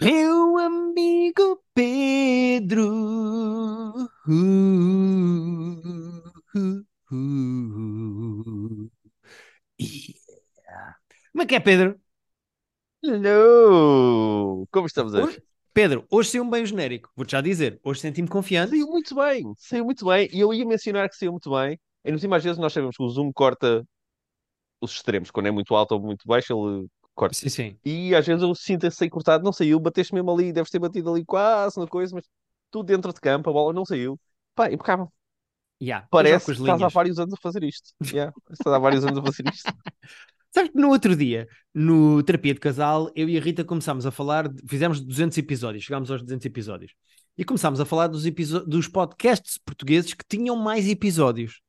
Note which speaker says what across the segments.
Speaker 1: Meu amigo Pedro. Uh, uh, uh. Yeah. Como é que é, Pedro?
Speaker 2: Hello! Como estamos hoje?
Speaker 1: Hoje- Pedro, hoje saiu um bem genérico. Vou-te já dizer. Hoje senti-me confiante.
Speaker 2: Saiu muito bem, saiu muito bem. E eu ia mencionar que saiu muito bem. E no cima, às vezes, nós sabemos que o zoom corta os extremos. Quando é muito alto ou muito baixo, ele corta.
Speaker 1: Sim, sim.
Speaker 2: E às vezes eu sinto esse cortado. Não saiu, bateste mesmo ali, deves ter batido ali quase na coisa, mas tudo dentro de campo, a bola não saiu. Pá, impecável.
Speaker 1: Yeah,
Speaker 2: Parece que estás há vários anos a fazer isto. Yeah, estás há vários anos a fazer isto.
Speaker 1: Sabes que no outro dia, no Terapia de Casal, eu e a Rita começámos a falar, fizemos 200 episódios, chegámos aos 200 episódios. E começámos a falar dos, dos podcasts portugueses que tinham mais episódios.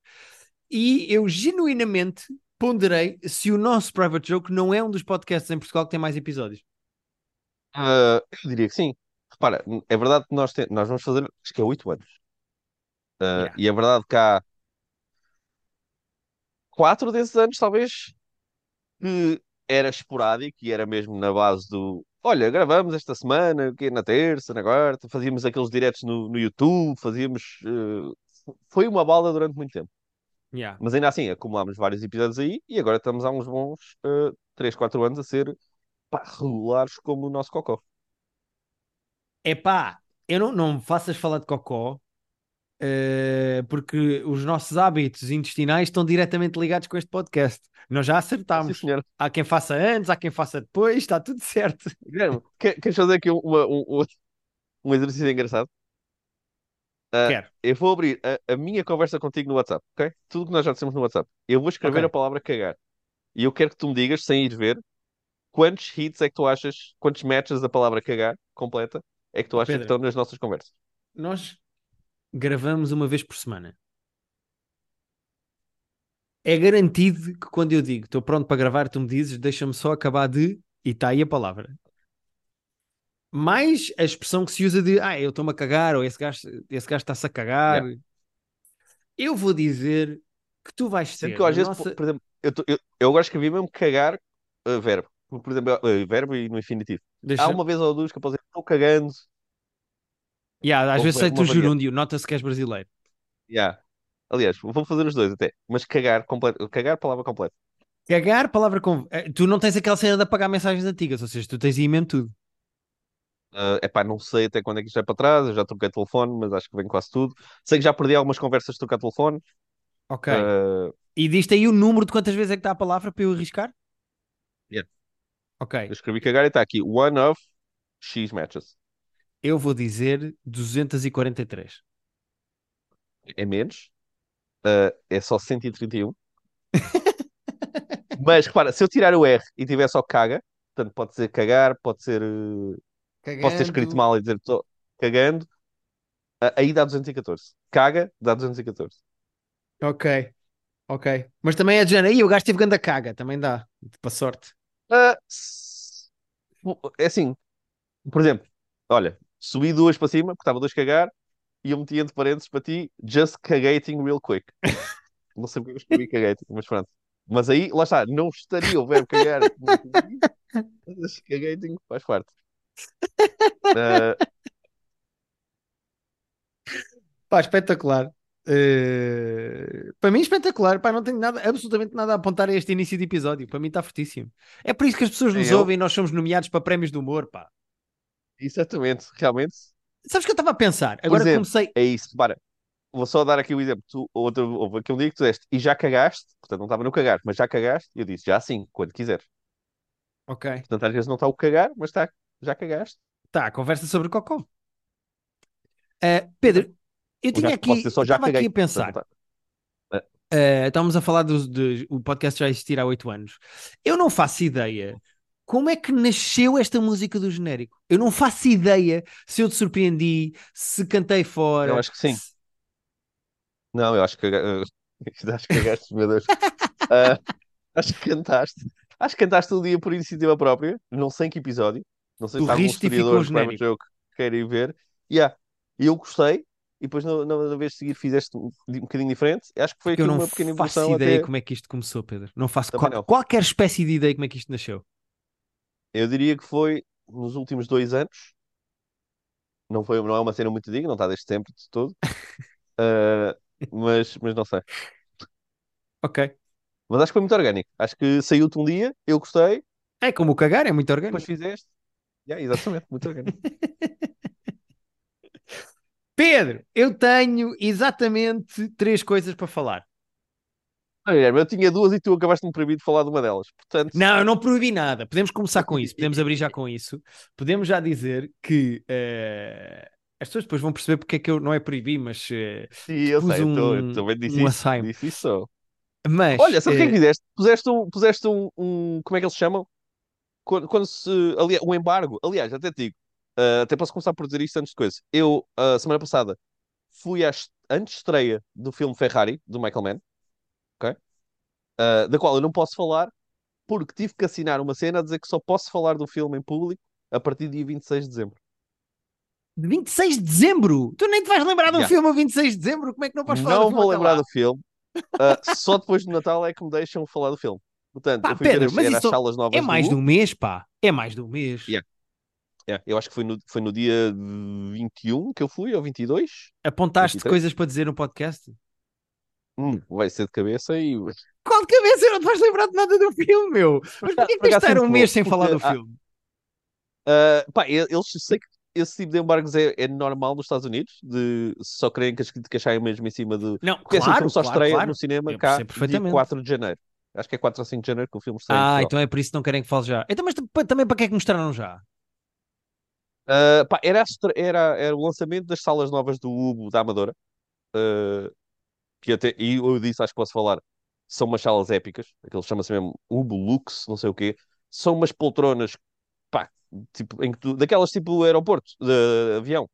Speaker 1: E eu genuinamente ponderei se o nosso Private Joke não é um dos podcasts em Portugal que tem mais episódios.
Speaker 2: Ah, eu diria que sim. Repara, é verdade que nós, te- nós vamos fazer, acho que é 8 anos. Ah,
Speaker 1: Yeah.
Speaker 2: E é verdade que há quatro desses anos, talvez, que era esporádico e era mesmo na base do olha, gravamos esta semana, que na terça, na quarta, fazíamos aqueles diretos no, no YouTube, fazíamos. eh, foi uma balda durante muito tempo.
Speaker 1: Yeah.
Speaker 2: Mas ainda assim, acumulámos vários episódios aí e agora estamos há uns bons uh, 3, 4 anos a ser pá, regulares como o nosso cocó.
Speaker 1: Epá, eu não, não me faças falar de cocó, eh, porque os nossos hábitos intestinais estão diretamente ligados com este podcast. Nós já
Speaker 2: Sim,
Speaker 1: acertámos.
Speaker 2: senhor.
Speaker 1: Há quem faça antes, há quem faça depois, está tudo certo.
Speaker 2: Guilherme, queres fazer aqui uma- um, um, um exercício engraçado?
Speaker 1: Quero.
Speaker 2: eu vou abrir a, a minha conversa contigo no WhatsApp, ok? Tudo que nós já dissemos no WhatsApp. Eu vou escrever
Speaker 1: Ok.
Speaker 2: a palavra cagar. E eu quero que tu me digas, sem ir ver, quantos hits é que tu achas, quantos matches da palavra cagar completa é que tu achas que
Speaker 1: Pedro.
Speaker 2: estão nas nossas conversas.
Speaker 1: Nós gravamos uma vez por semana. É garantido que quando eu digo estou pronto para gravar, tu me dizes deixa-me só acabar de e está aí a palavra. Mais a expressão que se usa de ah, eu estou-me a cagar ou esse gajo, esse gajo está-se a cagar. Eu vou dizer que tu vais ser
Speaker 2: que eu, às vezes,
Speaker 1: nossa...
Speaker 2: por, exemplo, eu, tô- eu, eu agora escrevi mesmo cagar uh, verbo. Por exemplo, uh, verbo e no infinitivo.
Speaker 1: Deixa...
Speaker 2: Há uma vez ou duas que eu posso dizer estou cagando.
Speaker 1: Yeah, às
Speaker 2: Ou
Speaker 1: vezes o
Speaker 2: variante.
Speaker 1: gerúndio, nota-se que és brasileiro.
Speaker 2: Yeah. Aliás, vou fazer os dois até. Mas cagar, completo, cagar, palavra completa.
Speaker 1: Cagar, palavra com. eh, Tu não tens aquela cena de apagar mensagens antigas, ou seja, tu tens aí mesmo tudo.
Speaker 2: É epá, não sei até quando é que isto é para trás. Eu já troquei telefone, mas acho que vem quase tudo. Sei que já perdi algumas conversas de trocar telefone.
Speaker 1: Ok.
Speaker 2: Uh,
Speaker 1: E diz-te aí o número de quantas vezes é que está a palavra para eu arriscar?
Speaker 2: Yeah.
Speaker 1: Ok.
Speaker 2: eu escrevi cagar e está aqui. One of X matches.
Speaker 1: Eu vou dizer 243.
Speaker 2: É menos. Uh, é só 131. Mas repara, se eu tirar o R e tiver só caga, portanto pode ser cagar, pode ser. Uh, Posso ter escrito
Speaker 1: Cagando.
Speaker 2: mal e dizer estou cagando. Uh, aí dá 214. Caga, dá 214.
Speaker 1: Ok. Ok. Mas também é de género. Aí o gajo teve ganda caga. Também dá. Para sorte.
Speaker 2: Ah, s- é assim, por exemplo, olha, subi duas para cima, porque estava dois cagar, e eu meti entre parênteses para ti, just cagating real quick. Não sei porque eu escrevi cagating, mas pronto. Mas aí, lá está, não estaria o verbo cagar, mas cagating faz parte. Ah,
Speaker 1: Pá, espetacular. Eh, Para mim, espetacular. Pá, não tenho nada, absolutamente nada a apontar a este início de episódio. Para mim está fortíssimo. É por isso que as pessoas nos ouvem e nós somos nomeados para prémios de humor, pá.
Speaker 2: exatamente, realmente,
Speaker 1: Sabes o que eu estava a pensar? Agora comecei.
Speaker 2: é isso. Para, vou só dar aqui o exemplo. Tu, outro, houve aqui um dia que tu disseste, e já cagaste, portanto não estava no cagar, mas já cagaste, e eu disse, já sim, quando quiseres.
Speaker 1: Ok.
Speaker 2: Portanto, às vezes não está o cagar, mas está, já cagaste.
Speaker 1: Tá, conversa sobre cocó. Eh, Pedro, eu tinha
Speaker 2: já,
Speaker 1: aqui,
Speaker 2: só já
Speaker 1: estava aqui
Speaker 2: caguei.
Speaker 1: a pensar. Eh, estávamos a falar do, do- o podcast já existir há oito anos. Eu não faço ideia como é que nasceu esta música do genérico. Eu não faço ideia se eu te surpreendi, se cantei fora.
Speaker 2: Eu acho que sim.
Speaker 1: se-
Speaker 2: Não, eu acho que acho que cagaste, meu Deus. Ah, acho que cantaste. Acho que cantaste o dia por iniciativa própria. Não sei em que episódio. Não sei
Speaker 1: Tu
Speaker 2: se há algum
Speaker 1: riste ficou
Speaker 2: historiador
Speaker 1: o
Speaker 2: de Private
Speaker 1: genérico.
Speaker 2: Joke que queira ver. Yeah. E eu gostei. E depois, na, na, na vez de seguir, fizeste um, um bocadinho diferente. Acho que foi aqui
Speaker 1: eu não
Speaker 2: uma pequena
Speaker 1: faço
Speaker 2: evolução
Speaker 1: ideia
Speaker 2: até.
Speaker 1: como é que isto começou, Pedro. Não faço qual-
Speaker 2: não.
Speaker 1: qualquer espécie de ideia como é que isto nasceu.
Speaker 2: Eu diria que foi nos últimos dois anos. Não, foi, não é uma cena muito digna, não está desde sempre de todo. Uh, mas, mas não sei.
Speaker 1: Ok.
Speaker 2: Mas acho que foi muito orgânico. Acho que saiu-te um dia, eu gostei,
Speaker 1: É como o cagar, é muito
Speaker 2: depois
Speaker 1: orgânico.
Speaker 2: fizeste. Yeah, exatamente, muito orgânico.
Speaker 1: Pedro, eu tenho exatamente três coisas para falar.
Speaker 2: Ah, Guilherme, eu tinha duas e tu acabaste-me proibir de falar de uma delas. Portanto,
Speaker 1: Não, eu não proibi nada. Podemos começar com isso, podemos abrir já com isso. Podemos já dizer que eh, as pessoas depois vão perceber porque é que eu não é proibi, mas, eh,
Speaker 2: sim, eu sei,
Speaker 1: um-
Speaker 2: eu também disse
Speaker 1: um
Speaker 2: isso. Disse isso
Speaker 1: mas
Speaker 2: Olha, sabe o que é
Speaker 1: eh,
Speaker 2: que fizeste? Puseste um, puseste um, um- como é que eles chamam? Quando, quando se, ali, um embargo. Aliás, até te digo, ah, até posso começar por dizer isto antes de coisa. Eu, a semana passada, fui à est- antes-estreia do filme Ferrari, do Michael Mann, ok? Ah, da qual eu não posso falar, porque tive que assinar uma cena a dizer que só posso falar do filme em público a partir do dia 26 de dezembro.
Speaker 1: de 26 de dezembro, tu nem te vais lembrar de um
Speaker 2: Yeah.
Speaker 1: filme a 26 de dezembro, como é que não podes falar do
Speaker 2: Não
Speaker 1: filme
Speaker 2: vou lembrar
Speaker 1: lá?
Speaker 2: do filme. Ah, só depois do Natal é que me deixam falar do filme. Portanto,
Speaker 1: Pá,
Speaker 2: eu fui ver
Speaker 1: Pedro,
Speaker 2: as,
Speaker 1: mas
Speaker 2: salas novas
Speaker 1: É mais de um mês, pá. É mais de um mês.
Speaker 2: Yeah. É, eu acho que foi no, foi no dia 21 que eu fui, ou 22.
Speaker 1: Apontaste
Speaker 2: 23?
Speaker 1: coisas para dizer no podcast?
Speaker 2: Hum, vai ser de cabeça e.
Speaker 1: Qual de cabeça? Não te vais lembrar de nada do filme, meu. Mas porquê que estar um mês sem falar do
Speaker 2: ah,
Speaker 1: filme?
Speaker 2: Ah, pá, eles sei que esse tipo de embargos é, é normal nos Estados Unidos, de só querem que as críticas saiam mesmo em cima de.
Speaker 1: Não,
Speaker 2: Porque assim, o
Speaker 1: claro,
Speaker 2: filme só
Speaker 1: claro,
Speaker 2: estreia
Speaker 1: claro.
Speaker 2: no cinema
Speaker 1: Eu
Speaker 2: cá dia
Speaker 1: perfeitamente.
Speaker 2: 4 de janeiro. Acho que é 4 ou 5 de janeiro que o filme em
Speaker 1: Ah, então é por isso que não querem que fale já. Então, mas também para que é que mostraram já?
Speaker 2: Ah, pá, era, era, era o lançamento das salas novas do Ubo da Amadora. ah, que até, e eu disse, acho que posso falar, são umas salas épicas. Aquilo chama-se mesmo Ubo Lux, não sei o quê. São umas poltronas, pá, tipo, em que tu, daquelas tipo aeroporto, de avião.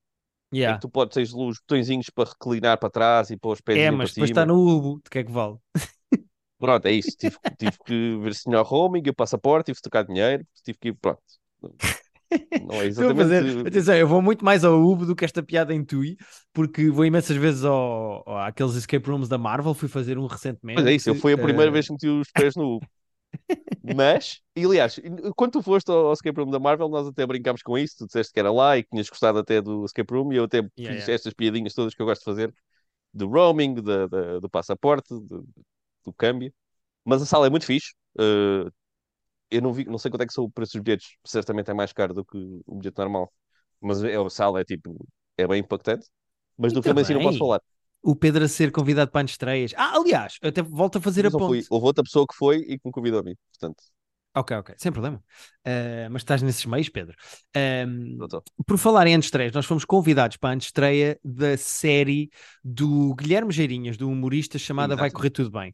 Speaker 2: em
Speaker 1: Yeah.
Speaker 2: que tu podes ter os botõezinhos para reclinar para trás e pôr os pés
Speaker 1: É, mas depois está no Ubo, de que é que vale?
Speaker 2: Pronto, é isso. Tive, tive que ver se tinha o roaming, o passaporte, tive que tocar dinheiro, tive que ir, pronto. Não é
Speaker 1: a fazer.
Speaker 2: exatamente.
Speaker 1: Atenção, eu vou muito mais ao Ubo do que esta piada em Tui, porque vou imensas vezes ao, ao- àqueles escape rooms da Marvel. Fui fazer um recentemente.
Speaker 2: Mas é isso, eu fui a primeira
Speaker 1: eh,
Speaker 2: vez que meti os pés no Uber. Mas, e aliás, quando tu foste ao ao escape room da Marvel, nós até brincámos com isso. Tu disseste que era lá e que tinhas gostado até do escape room, e eu até fiz
Speaker 1: yeah.
Speaker 2: estas piadinhas todas que eu gosto de fazer do roaming, da- da- do passaporte, do, do câmbio. Mas a sala é muito fixe. Uh, eu não vi, não sei quanto é que são o preço dos bilhetes, certamente é mais caro do que o bilhete normal. Mas é, a sala é tipo, é bem impactante. Mas do
Speaker 1: Muito
Speaker 2: filme si não posso falar.
Speaker 1: O Pedro a ser convidado para estreias. Ah, aliás, eu até volto a fazer
Speaker 2: Mas
Speaker 1: a
Speaker 2: não fui.
Speaker 1: ponte.
Speaker 2: Houve outra pessoa que foi e que me convidou a mim. Portanto,
Speaker 1: Ok, ok, sem problema. Eh, mas estás nesses meios, Pedro.
Speaker 2: Estou.
Speaker 1: por falar em antestreias, nós fomos convidados para a antestreia da série do Guilherme Geirinhas, do humorista chamada Vai
Speaker 2: Exato.
Speaker 1: Correr Tudo Bem,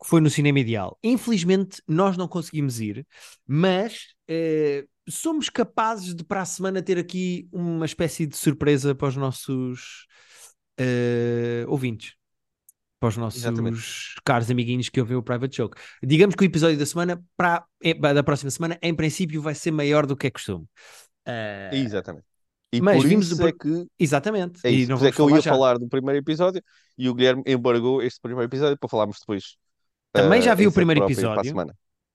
Speaker 1: que foi no Cinema Ideal. Infelizmente, nós não conseguimos ir, mas eh, somos capazes de para a semana ter aqui uma espécie de surpresa para os nossos eh, ouvintes. Para os nossos
Speaker 2: Exatamente.
Speaker 1: caros amiguinhos que ouvem o Private Joke. Digamos que o episódio da semana, para, eh, da próxima semana, em princípio, vai ser maior do que é costume. Eh,
Speaker 2: Exatamente. E
Speaker 1: mas
Speaker 2: por
Speaker 1: vimos
Speaker 2: isso
Speaker 1: o-
Speaker 2: é que
Speaker 1: Exatamente.
Speaker 2: é
Speaker 1: e
Speaker 2: isso.
Speaker 1: não
Speaker 2: Por isso é que eu ia
Speaker 1: já.
Speaker 2: falar do primeiro episódio e o Guilherme embargou este primeiro episódio para falarmos depois.
Speaker 1: Também já
Speaker 2: eh,
Speaker 1: vi o primeiro episódio.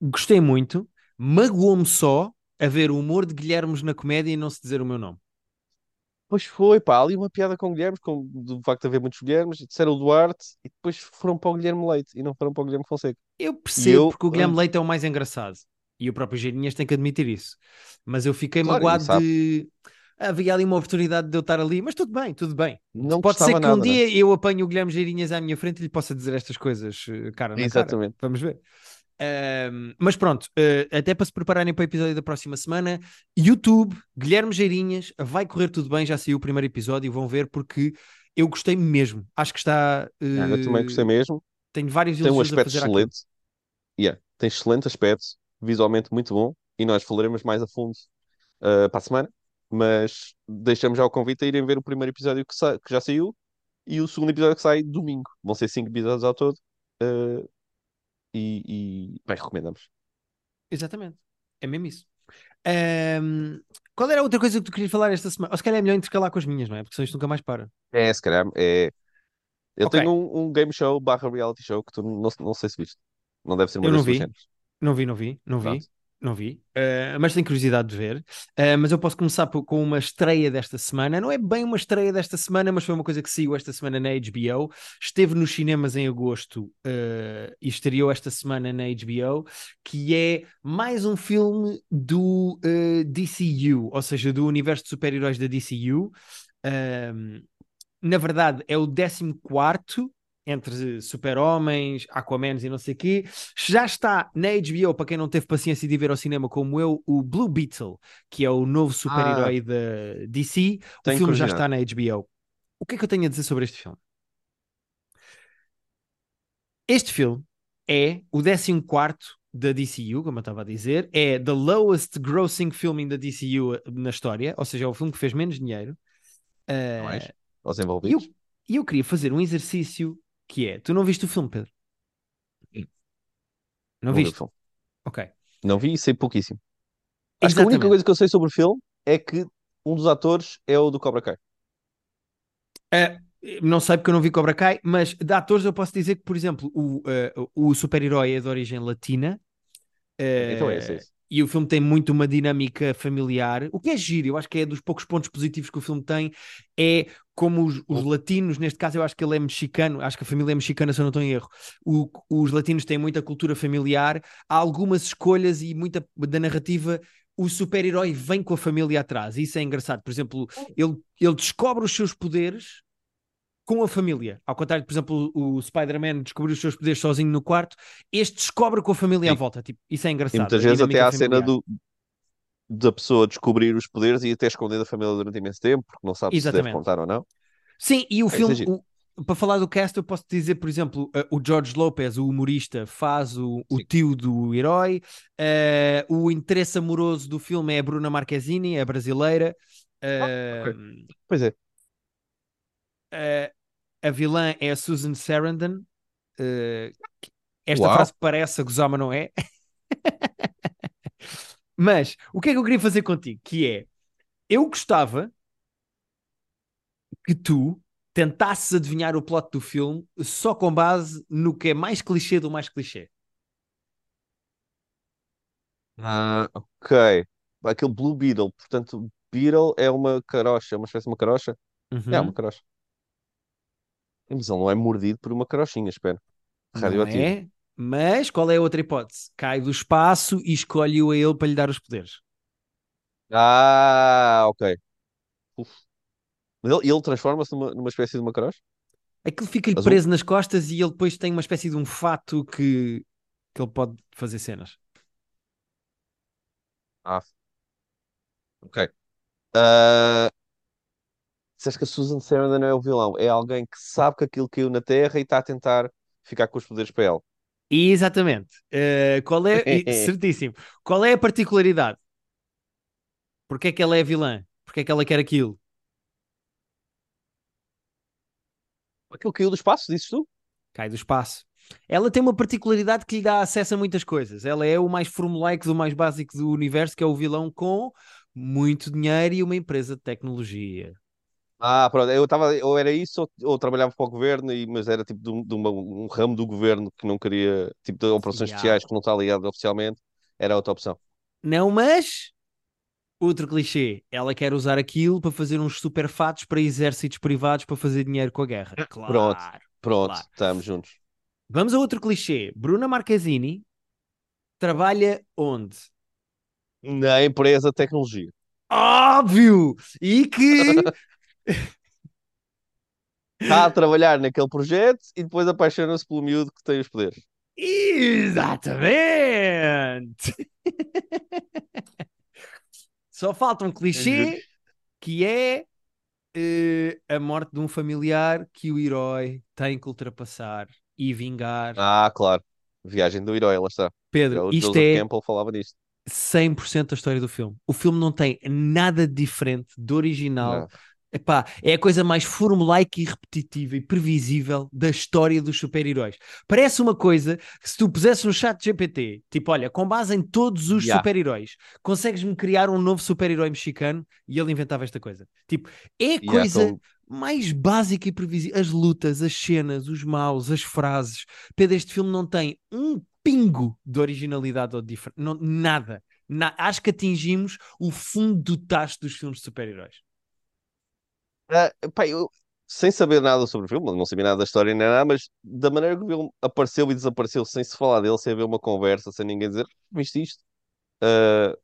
Speaker 1: Gostei muito. Magoou-me só a ver o humor de Guilhermes na comédia e não se dizer o meu nome.
Speaker 2: Pois foi, pá, ali uma piada com o Guilherme, com do facto de haver muitos Guilhermes, e disseram o Duarte e depois foram para o Guilherme Leite e não foram para o Guilherme Fonseca.
Speaker 1: Eu percebo,
Speaker 2: eu,
Speaker 1: porque o Guilherme
Speaker 2: hum,
Speaker 1: Leite é o mais engraçado. E o próprio Geirinhas tem que admitir isso. Mas eu fiquei
Speaker 2: Claro,
Speaker 1: magoado
Speaker 2: ele sabe.
Speaker 1: Havia ali uma oportunidade de eu estar ali, mas tudo bem, tudo bem.
Speaker 2: Não
Speaker 1: Pode ser que um
Speaker 2: nada, né?
Speaker 1: dia eu apanhe o Guilherme Geirinhas à minha frente e lhe possa dizer estas coisas eh, cara na cara.
Speaker 2: Exatamente.
Speaker 1: Vamos ver. Mas pronto, eh, até para se prepararem para o episódio da próxima semana, YouTube, Guilherme Geirinhas, vai correr tudo bem, já saiu o primeiro episódio, vão ver porque eu gostei mesmo. Acho que está.
Speaker 2: Ah, eu também gostei mesmo.
Speaker 1: tenho vários
Speaker 2: Tem um aspecto excelente. Yeah, tem excelente aspecto, visualmente muito bom, e nós falaremos mais a fundo uh, para a semana. Mas deixamos já o convite a irem ver o primeiro episódio que, sa- que já saiu e o segundo episódio que sai domingo. Vão ser cinco episódios ao todo. uh, e, e bem, recomendamos.
Speaker 1: Exatamente, é mesmo isso. Ahm, qual era a outra coisa que tu querias falar esta semana? Ou se calhar é melhor intercalar com as minhas, não é? Porque senão isto nunca mais para.
Speaker 2: É, se calhar, é. Eu
Speaker 1: Ok.
Speaker 2: tenho um, um game show barra reality show que tu não, não sei se viste. Não deve ser uma
Speaker 1: Eu
Speaker 2: das
Speaker 1: não vi. Não vi, não vi, não vi. Não vi, uh, mas tenho curiosidade de ver. Uh, mas eu posso começar por, com uma estreia desta semana. Não é bem uma estreia desta semana, mas foi uma coisa que saiu esta semana na HBO. Esteve nos cinemas em agosto uh, e estreou esta semana na HBO, que é mais um filme do DCU, ou seja, do universo de super-heróis da DCU. na verdade, é o 14 quarto entre super-homens, Aquamans e não sei o quê. Já está na HBO, para quem não teve paciência de ir ver ao cinema como eu, o Blue Beetle, que é o novo super-herói ah, da DC. O filme já está na HBO. O que é que eu tenho a dizer sobre este filme? Este filme é o 14 da DCU, como eu estava a dizer, é the lowest grossing film the DCU na história, ou seja, é o filme que fez menos dinheiro.
Speaker 2: Uh, Mais, aos envolvidos.
Speaker 1: E eu, eu queria fazer um exercício que é, tu não viste o filme, Pedro? Não, não viste? Ok.
Speaker 2: Não vi e sei pouquíssimo. Acho Exatamente. que a única coisa que eu sei sobre o filme é que um dos atores é o do Cobra Kai.
Speaker 1: Uh, não sei porque eu não vi Cobra Kai, mas de atores eu posso dizer que, por exemplo, o, uh, o super-herói é de origem latina. Uh, então é, é isso e o filme tem muito uma dinâmica familiar, o que é giro, eu acho que é dos poucos pontos positivos que o filme tem, é como os, os latinos, neste caso eu acho que ele é mexicano, acho que a família é mexicana se eu não estou em erro, o, os latinos têm muita cultura familiar, há algumas escolhas e muita da narrativa o super-herói vem com a família atrás, isso é engraçado, por exemplo, ele, ele descobre os seus poderes com a família. Ao contrário, por exemplo, o, Spider-Man descobriu os seus poderes sozinho no quarto, este descobre com a família Sim. à volta. Tipo, isso é engraçado. E
Speaker 2: muitas vezes até há a cena do, da pessoa descobrir os poderes e até esconder da família durante imenso tempo, porque não sabe Exatamente. se deve contar ou não.
Speaker 1: Sim, e o é filme, o, para falar do cast, eu posso dizer, por exemplo, uh, o George Lopez, o humorista, faz o, o tio do herói. Uh, o interesse amoroso do filme é a Bruna Marquezine, é brasileira. Uh, ah, okay. Ehm,
Speaker 2: pois é.
Speaker 1: A vilã é a Susan Sarandon. Uh, esta Uau. frase parece a gozar, mas não é. mas o que é que eu queria fazer contigo? Que é, eu gostava que tu tentasses adivinhar o plot do filme só com base no que é mais clichê do mais clichê.
Speaker 2: Ah, ok. Aquele Blue Beetle, portanto, Beetle é uma carocha, uma espécie de uma carocha? Uhum. É uma carocha. Mas ele não é mordido por uma carochinha, espero.
Speaker 1: Radioativo. Não é, mas qual é a outra hipótese? Cai do espaço e escolhe-o a ele para lhe dar os poderes.
Speaker 2: Ah, ok. Uf. Ele, ele transforma-se numa, numa espécie de uma carocha?
Speaker 1: Aquilo fica-lhe Azul. preso nas costas e ele depois tem uma espécie de um fato que, que ele pode fazer cenas.
Speaker 2: Ah. Ok. Uh, Disseste que a Susan Sarandon não é o vilão, é alguém que sabe que aquilo caiu na Terra e está a tentar ficar com os poderes para ela.
Speaker 1: Exatamente. Uh, qual é, certíssimo. Qual é a particularidade? Porque é que ela é vilã? Porque é que ela quer aquilo?
Speaker 2: Aquilo caiu do espaço, dizes tu?
Speaker 1: Cai do espaço. Ela tem uma particularidade que lhe dá acesso a muitas coisas. Ela é o mais formulaico do mais básico do universo, que é o vilão com muito dinheiro e uma empresa de tecnologia.
Speaker 2: Ah, pronto, eu estava, ou era isso, ou, ou, trabalhava para o governo, e, mas era tipo de, um, de uma, um ramo do governo que não queria, tipo de operações yeah. especiais que não está ligado oficialmente, era outra opção.
Speaker 1: Não, mas outro clichê, ela quer usar aquilo para fazer uns super fatos para exércitos privados para fazer dinheiro com a guerra. Claro,
Speaker 2: pronto, pronto, claro. estamos juntos.
Speaker 1: Vamos a outro clichê. Bruna Marquezine trabalha onde?
Speaker 2: Na empresa de tecnologia.
Speaker 1: Óbvio! E que
Speaker 2: Está a trabalhar naquele projeto e depois apaixona-se pelo miúdo que tem os poderes.
Speaker 1: Exatamente! Só falta um clichê que é uh, a morte de um familiar que o herói tem que ultrapassar e vingar.
Speaker 2: Ah, claro. Viagem do herói, lá está.
Speaker 1: Pedro, o isto Joseph é Campbell falava disto. 100% da história do filme. O filme não tem nada diferente do original. Não Epá, é a coisa mais formulaica e repetitiva e previsível da história dos super-heróis. Parece uma coisa que se tu pusesse no chat GPT, tipo, olha, com base em todos os yeah. super-heróis, consegues-me criar um novo super-herói mexicano e ele inventava esta coisa. Tipo, é a coisa yeah, mais básica e previsível. As lutas, as cenas, os maus, as frases. Pedro, este filme não tem um pingo de originalidade ou diferente. Nada. Na- acho que atingimos o fundo do tacho dos filmes de super-heróis.
Speaker 2: Ah, pá, eu, sem saber nada sobre o filme, não sabia nada da história nem nada, mas da maneira que o filme apareceu e desapareceu sem se falar dele, sem haver uma conversa, sem ninguém dizer, viste isto? Ah,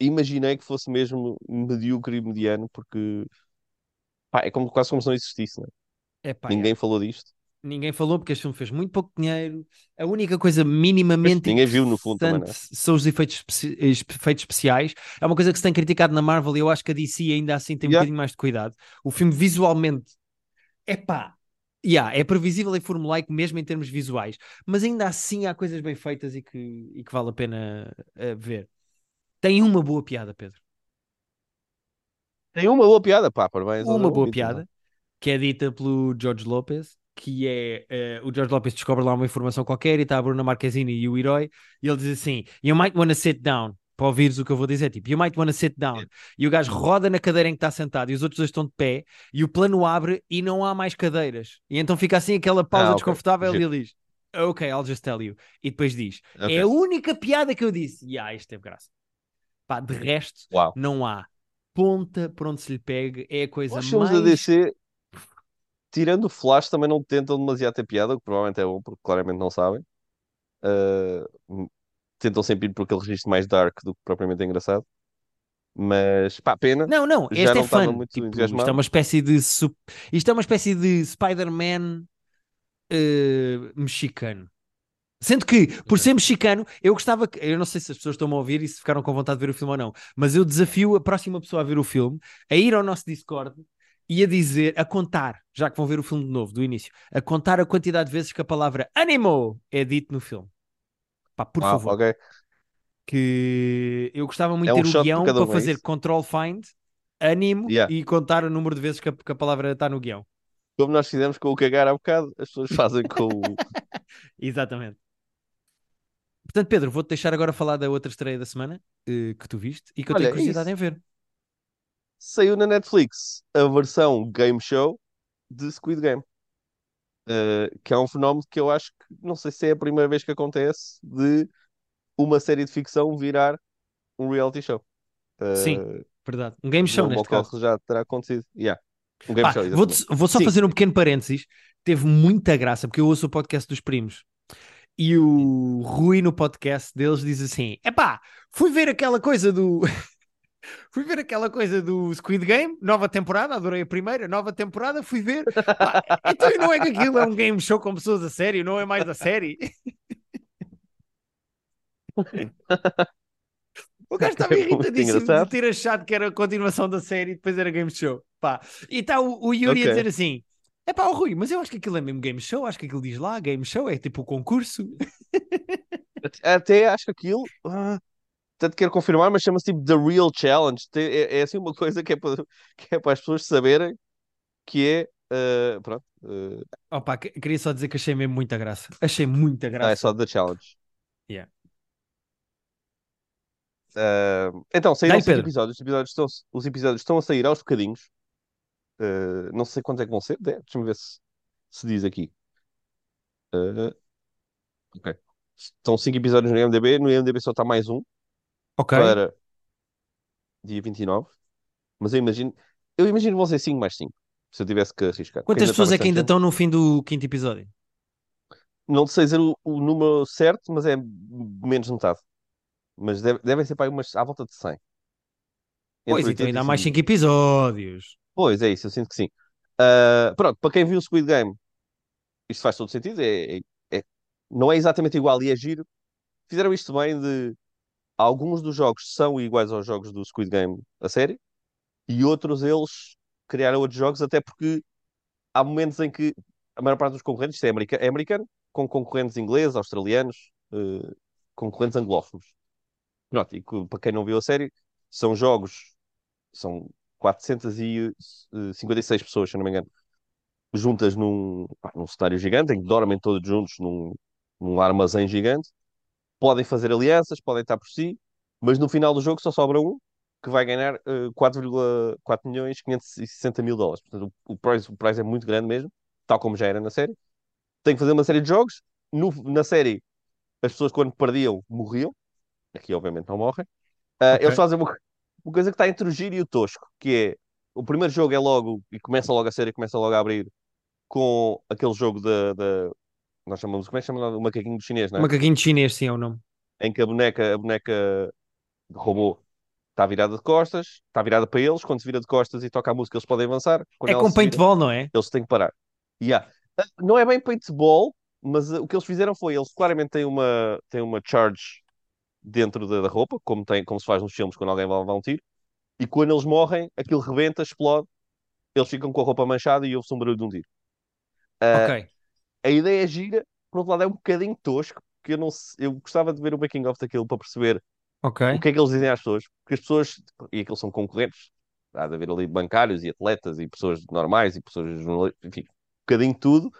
Speaker 2: imaginei que fosse mesmo medíocre e mediano, porque pá, é como, quase como se não existisse, né?
Speaker 1: Epá,
Speaker 2: Ninguém falou disto.
Speaker 1: Ninguém falou porque este filme fez muito pouco dinheiro. A única coisa minimamente
Speaker 2: ninguém viu, no fundo, também,
Speaker 1: interessante são os efeitos, efeitos especiais. É uma coisa que se tem criticado na Marvel e eu acho que a DC ainda assim tem um
Speaker 2: Yeah.
Speaker 1: bocadinho mais de cuidado. O filme visualmente, epá, yeah, é previsível e formulaico mesmo em termos visuais, mas ainda assim há coisas bem feitas e que, e que vale a pena eh, ver. Tem uma boa piada, Pedro.
Speaker 2: Tem uma boa piada, pá, parabéns.
Speaker 1: Uma boa piada que é dita pelo George Lopez, que é eh, o George Lopez descobre lá uma informação qualquer e está a Bruna Marquezine e o herói, e ele diz assim: You might wanna sit down. Para ouvires o que eu vou dizer, tipo, you might wanna sit down. E o gajo roda na cadeira em que está sentado e os outros dois estão de pé, e o plano abre e não há mais cadeiras. E então fica assim aquela pausa
Speaker 2: Ah, ok.
Speaker 1: desconfortável e ele diz: Ok, I'll just tell you. E depois diz:
Speaker 2: Ok.
Speaker 1: É a única piada que eu disse. E ah, isto teve graça. Pá, de resto,
Speaker 2: Uau.
Speaker 1: não há ponta por onde se lhe pegue, é a coisa
Speaker 2: Os filmes
Speaker 1: mais.
Speaker 2: da DC, tirando o Flash, também não tentam demasiado ter piada, o que provavelmente é bom, porque claramente não sabem. M- tentam sempre ir por aquele registro mais dark do que propriamente engraçado. Mas, pá, pena.
Speaker 1: Não, não,
Speaker 2: Já
Speaker 1: este
Speaker 2: não
Speaker 1: é
Speaker 2: estava
Speaker 1: fun.
Speaker 2: muito
Speaker 1: Tipo, isto é uma espécie de isto é uma espécie de Spider-Man eh, mexicano. Sendo que, por ser mexicano, eu gostava que. Eu não sei se as pessoas estão a ouvir e se ficaram com vontade de ver o filme ou não, mas eu desafio a próxima pessoa a ver o filme a ir ao nosso Discord e a dizer, a contar, já que vão ver o filme de novo, do início, a contar a quantidade de vezes que a palavra animo é dito no filme. Pá, por
Speaker 2: Ah,
Speaker 1: favor.
Speaker 2: ok.
Speaker 1: Que eu gostava muito
Speaker 2: É
Speaker 1: de
Speaker 2: um
Speaker 1: ter o
Speaker 2: shot por
Speaker 1: guião para
Speaker 2: um, é
Speaker 1: fazer
Speaker 2: isso?
Speaker 1: control find, animo
Speaker 2: Yeah.
Speaker 1: e contar o número de vezes que a, que a palavra está no guião.
Speaker 2: Como nós fizemos com o cagar há bocado, as pessoas fazem com o.
Speaker 1: Exatamente. Portanto, Pedro, vou-te deixar agora falar da outra estreia da semana eh, que tu viste e que eu
Speaker 2: Olha,
Speaker 1: tenho
Speaker 2: é
Speaker 1: curiosidade
Speaker 2: isso.
Speaker 1: em ver.
Speaker 2: Saiu na Netflix a versão game show de Squid Game. Uh, que é um fenómeno que eu acho que não sei se é a primeira vez que acontece de uma série de ficção virar um reality show.
Speaker 1: Sim,
Speaker 2: Uh,
Speaker 1: verdade. Um game show neste caso.
Speaker 2: já terá acontecido. Yeah. Um game
Speaker 1: Pá,
Speaker 2: show, exatamente.
Speaker 1: vou só
Speaker 2: Sim.
Speaker 1: fazer um pequeno parênteses. Teve muita graça, porque eu ouço o podcast dos primos. E o Rui no podcast deles diz assim: Epá, fui ver aquela coisa do. Fui ver aquela coisa do Squid Game, nova temporada, adorei a primeira, nova temporada, fui ver. Pá, então não é que aquilo é um game show com pessoas a sério, não é mais a série? O gajo estava
Speaker 2: É
Speaker 1: irritadíssimo de ter achado que era a continuação da série e depois era game show. Pá. E está o, o Yuri a
Speaker 2: Ok.
Speaker 1: dizer assim: é pá, o Rui, mas eu acho que aquilo é mesmo game show, acho que aquilo diz lá, game show, é tipo o concurso.
Speaker 2: Até- Até acho que aquilo. ah, tanto quero confirmar, mas chama-se tipo The Real Challenge. É, é assim uma coisa que é para, que é para as pessoas saberem que é. ah, pronto. ah,
Speaker 1: Opa, que- queria só dizer que achei mesmo muita graça. Achei muita
Speaker 2: ah, é
Speaker 1: graça.
Speaker 2: só The Challenge.
Speaker 1: Yeah.
Speaker 2: Ah, então, saíram
Speaker 1: Pedro.
Speaker 2: episódios. Os episódios, estão, os episódios estão a sair aos bocadinhos. Ah, não sei quantos é que vão ser. De- Deixa-me ver se, se diz aqui. Ok. Estão cinco episódios no IMDb. No IMDb só está mais um
Speaker 1: Ok.
Speaker 2: para dia 29. Mas eu imagino, eu imagino que vão ser 5 mais 5. Se eu tivesse que arriscar. porque
Speaker 1: Quantas
Speaker 2: ainda está
Speaker 1: pessoas é que
Speaker 2: bastante
Speaker 1: ainda
Speaker 2: gente.
Speaker 1: estão no fim do quinto episódio?
Speaker 2: Não sei dizer o, o número certo, mas é menos de metade. Mas deve- devem ser para aí umas à volta de 100.
Speaker 1: Pois,
Speaker 2: Entre
Speaker 1: então
Speaker 2: 80
Speaker 1: ainda
Speaker 2: e
Speaker 1: há mais
Speaker 2: 100.
Speaker 1: cinco episódios.
Speaker 2: Pois é isso, eu sinto que sim. Ah, pronto, para quem viu o Squid Game, isto faz todo sentido. É, é- é- não é exatamente igual e é giro. Fizeram isto bem de alguns dos jogos são iguais aos jogos do Squid Game a série e outros eles criaram outros jogos, até porque há momentos em que a maior parte dos concorrentes, isto é, america- é americano, com concorrentes ingleses, australianos, eh, concorrentes anglófonos. Pronto, e para quem não viu a série, são jogos, são 456 pessoas, se não me engano, juntas num, num cenário gigante, em que dormem todos juntos num, num armazém gigante, podem fazer alianças, podem estar por si, mas no final do jogo só sobra um que vai ganhar eh, 4,4 milhões 560 mil dólares. Portanto, o, o, prize, o prize é muito grande mesmo, tal como já era na série. Tem que fazer uma série de jogos. No- na série, as pessoas quando perdiam, morriam. Aqui, obviamente, não morrem. Uh,
Speaker 1: Ok.
Speaker 2: Eles fazem uma, uma coisa que está entre o giro e o tosco, que é o primeiro jogo é logo, e começa logo a série, começa logo a abrir com aquele jogo da, da- nós chamamos, como é que chama o macaquinho chinês, não é?
Speaker 1: Macaquinho chinês, sim, é o nome.
Speaker 2: Em que a boneca, a boneca de robô está virada de costas, está virada para eles, quando se vira de costas e toca a música, eles podem avançar, quando
Speaker 1: É com
Speaker 2: se vira,
Speaker 1: paintball, não é?
Speaker 2: eles têm que parar. Yeah. Ah, Não é bem paintball, mas ah, o que eles fizeram foi, eles claramente têm uma, têm uma charge dentro da, da roupa, como, tem, como se faz nos filmes quando alguém vai levar um tiro, e quando eles morrem, aquilo rebenta, explode, eles ficam com a roupa manchada e ouve-se um barulho de um tiro.
Speaker 1: Ok,
Speaker 2: Ah, a ideia é gira, por outro lado é um bocadinho tosco, porque eu, não, eu gostava de ver o making of daquilo para perceber
Speaker 1: ok.
Speaker 2: o que é que eles dizem às pessoas, porque as pessoas, e aqueles são concorrentes, há de haver ali bancários e atletas e pessoas normais e pessoas jornalistas, enfim, um bocadinho tudo,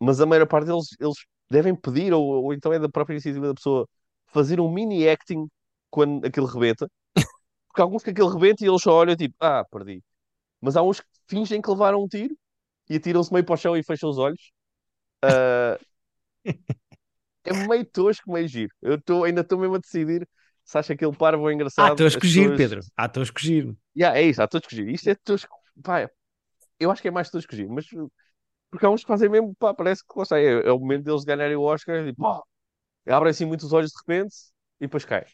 Speaker 2: mas a maior parte deles eles devem pedir, ou, ou então é da própria iniciativa da pessoa, fazer um mini acting quando aquilo rebenta, porque alguns que aquilo rebenta e eles só olham tipo, ah, perdi. Mas há uns que fingem que levaram um tiro e atiram-se meio para o chão e fecham os olhos. Ah, é meio tosco, meio giro. Eu tô, ainda estou mesmo a decidir se acha aquele parvo
Speaker 1: Ah,
Speaker 2: engraçado.
Speaker 1: a
Speaker 2: As
Speaker 1: escolher,
Speaker 2: pessoas...
Speaker 1: Pedro. Estou a escolher.
Speaker 2: Yeah, é isso, há tosco giro. Isto é tosco. Pá, eu acho que é mais tosco giro, mas porque há uns que fazem mesmo, pá, parece que lá é, é o momento deles ganharem o Oscar e pá, abrem assim muitos olhos de repente e depois cai.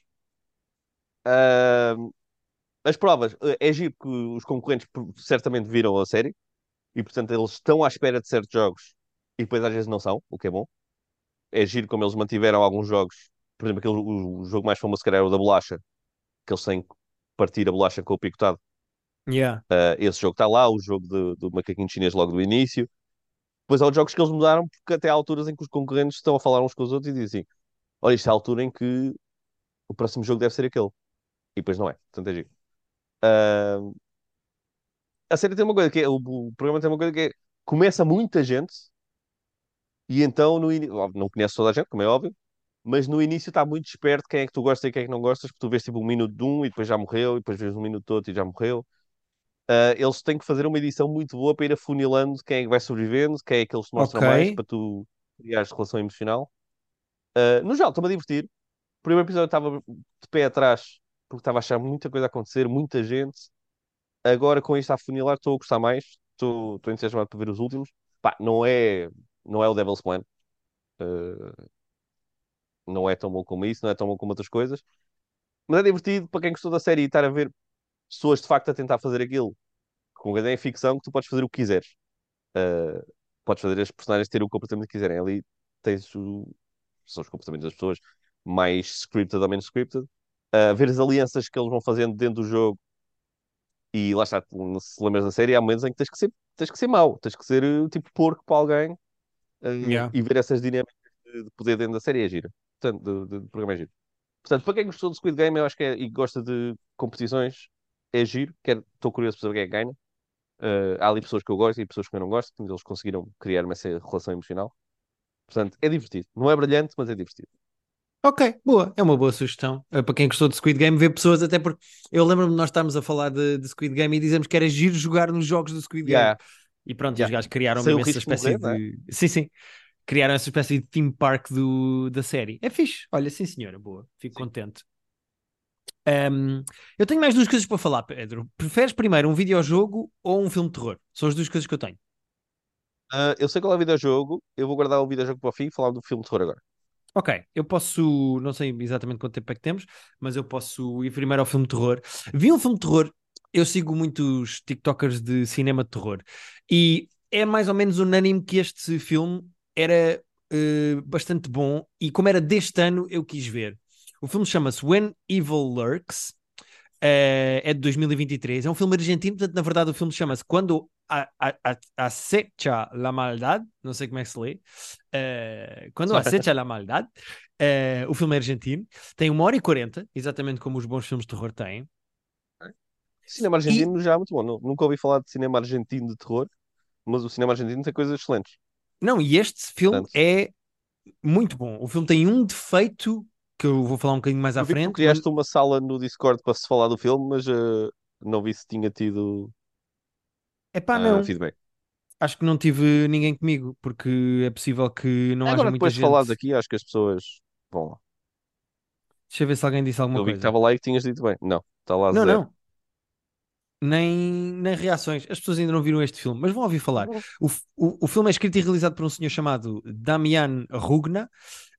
Speaker 2: Ah, as provas, é giro que os concorrentes certamente viram a série e portanto eles estão à espera de certos jogos e depois às vezes não são, o que é bom. É giro como eles mantiveram alguns jogos, por exemplo, aquele, o, o jogo mais famoso que era o da bolacha, que eles têm que partir a bolacha com o picotado.
Speaker 1: Yeah.
Speaker 2: Uh, esse jogo está lá, o jogo do, do macaquinho chinês logo do início. Depois há os jogos que eles mudaram, porque até há alturas em que os concorrentes estão a falar uns com os outros e dizem assim: Olha, isto é a altura em que o próximo jogo deve ser aquele. E depois não é. Portanto, é giro. Uh, a série tem uma coisa que é: o, o programa tem uma coisa que é: começa muita gente e então no início, não conhece toda a gente, como é óbvio, mas no início está muito esperto quem é que tu gostas e quem é que não gostas, porque tu vês tipo um minuto de um e depois já morreu, e depois vês um minuto de outro e já morreu. Uh, eles têm que fazer uma edição muito boa para ir afunilando quem é que vai sobrevivendo, quem é que eles te mostram
Speaker 1: Ok.
Speaker 2: mais, para tu criares relação emocional. Uh, no geral, estou-me a divertir. O primeiro episódio estava de pé atrás, porque estava a achar muita coisa a acontecer, muita gente. Agora, com isto a afunilar, estou a gostar mais. Estou estou entusiasmado para ver os últimos. Pá, não é, não é o Devil's Plan. Uh, não é tão bom como isso, não é tão bom como outras coisas. Mas é divertido para quem gostou da série e estar a ver pessoas de facto a tentar fazer aquilo com é ficção que tu podes fazer o que quiseres. Uh, podes fazer as personagens terem o comportamento que quiserem. Ali tens o... são os comportamentos das pessoas mais scripted ou menos scripted. Uh, ver as alianças que eles vão fazendo dentro do jogo e lá está, se lembras da série, há momentos em que tens que ser, tens que ser mau, tens que ser tipo porco para alguém
Speaker 1: Yeah.
Speaker 2: e ver essas dinâmicas de de poder dentro da série é gira. Portanto, do, do programa é giro. Portanto, para quem gostou do Squid Game, eu acho que é, e gosta de competições, é giro. Quero- Estou curioso para saber quem é que ganha. Uh, há ali pessoas que eu gosto e pessoas que eu não gosto, portanto, eles conseguiram criar-me essa relação emocional. Portanto, é divertido. Não é brilhante, mas é divertido.
Speaker 1: Ok, boa, é uma boa sugestão. Eh, Para quem gostou de Squid Game, ver pessoas, até porque eu lembro-me de nós estarmos a falar de, de Squid Game e dizemos que era giro jogar nos jogos do Squid Game.
Speaker 2: Yeah,
Speaker 1: E pronto, e os
Speaker 2: yeah.
Speaker 1: gajos criaram
Speaker 2: Sem
Speaker 1: mesmo essa espécie
Speaker 2: é?
Speaker 1: de. Sim, sim. Criaram essa espécie de theme park do, da série. É fixe. Olha, sim, senhora, boa. Fico
Speaker 2: Sim.
Speaker 1: contente. Ahm, eu tenho mais duas coisas para falar, Pedro. Preferes primeiro um videojogo ou um filme de terror? São as duas coisas que eu tenho.
Speaker 2: Uh, eu sei qual é o videojogo, eu vou guardar o videojogo para o fim e falar do filme de terror agora.
Speaker 1: Ok, eu posso, não sei exatamente quanto tempo é que temos, mas eu posso ir primeiro ao filme de terror. Vi um filme de terror, eu sigo muitos TikTokers de cinema de terror, e é mais ou menos unânime que este filme era eh, bastante bom, e como era deste ano, eu quis ver. O filme chama-se When Evil Lurks, eh, é de 2023, é um filme argentino, portanto, na verdade, o filme chama-se Quando acecha la maldad, não sei como é que se lê, eh, Quando acecha la maldad, eh, o filme é argentino, tem uma hora e quarenta, exatamente como os bons filmes de terror têm.
Speaker 2: Cinema argentino já é muito bom. Nu- Nunca ouvi falar de cinema argentino de terror, mas o cinema argentino tem coisas excelentes.
Speaker 1: Não, e este filme
Speaker 2: Portanto-
Speaker 1: é muito bom. O filme tem um defeito que eu vou falar um bocadinho mais à
Speaker 2: tu
Speaker 1: frente.
Speaker 2: criaste uma sala no Discord para se falar do filme, mas uh, não vi se tinha tido
Speaker 1: É pá,
Speaker 2: uh,
Speaker 1: não.
Speaker 2: feedback.
Speaker 1: Acho que não tive ninguém comigo, porque é possível que não haja
Speaker 2: Agora,
Speaker 1: muita
Speaker 2: depois de
Speaker 1: gente.
Speaker 2: falares aqui, acho que as pessoas vão lá.
Speaker 1: Deixa eu ver se alguém disse alguma
Speaker 2: Eu vi que
Speaker 1: coisa.
Speaker 2: estava lá e que tinhas dito bem. Não, está lá
Speaker 1: Não,
Speaker 2: zero.
Speaker 1: não. Nem, nem reações. As pessoas ainda não viram este filme, mas vão ouvir falar. O, o, o filme é escrito e realizado por um senhor chamado Damian Rugna.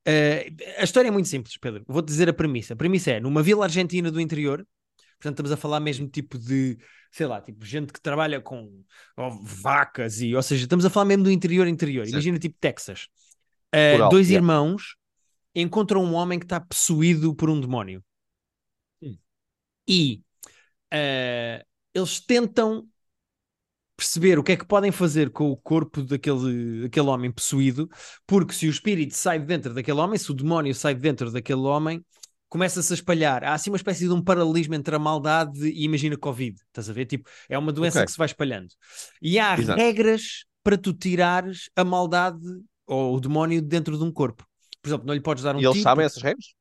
Speaker 1: Eh, a história é muito simples, Pedro. Vou-te dizer a premissa. A premissa é numa vila argentina do interior. Portanto, estamos a falar mesmo tipo de, sei lá, tipo gente que trabalha com vacas e, ou seja, estamos a falar mesmo do interior interior.
Speaker 2: Certo.
Speaker 1: Imagina tipo Texas.
Speaker 2: Rural,
Speaker 1: dois
Speaker 2: yeah.
Speaker 1: irmãos encontram um homem que está possuído por um demónio.
Speaker 2: Hum.
Speaker 1: E eh, eles tentam perceber o que é que podem fazer com o corpo daquele, daquele homem possuído, porque se o espírito sai de dentro daquele homem, se o demónio sai de dentro daquele homem, começa-se a espalhar. Há assim uma espécie de um paralelismo entre a maldade e imagina Covid, estás a ver? Tipo, é uma doença
Speaker 2: Ok.
Speaker 1: que se vai espalhando. E há
Speaker 2: Exato.
Speaker 1: regras para tu tirares a maldade ou o demónio dentro de um corpo. Por exemplo, não lhe podes dar um
Speaker 2: E eles
Speaker 1: tiro,
Speaker 2: sabem essas regras?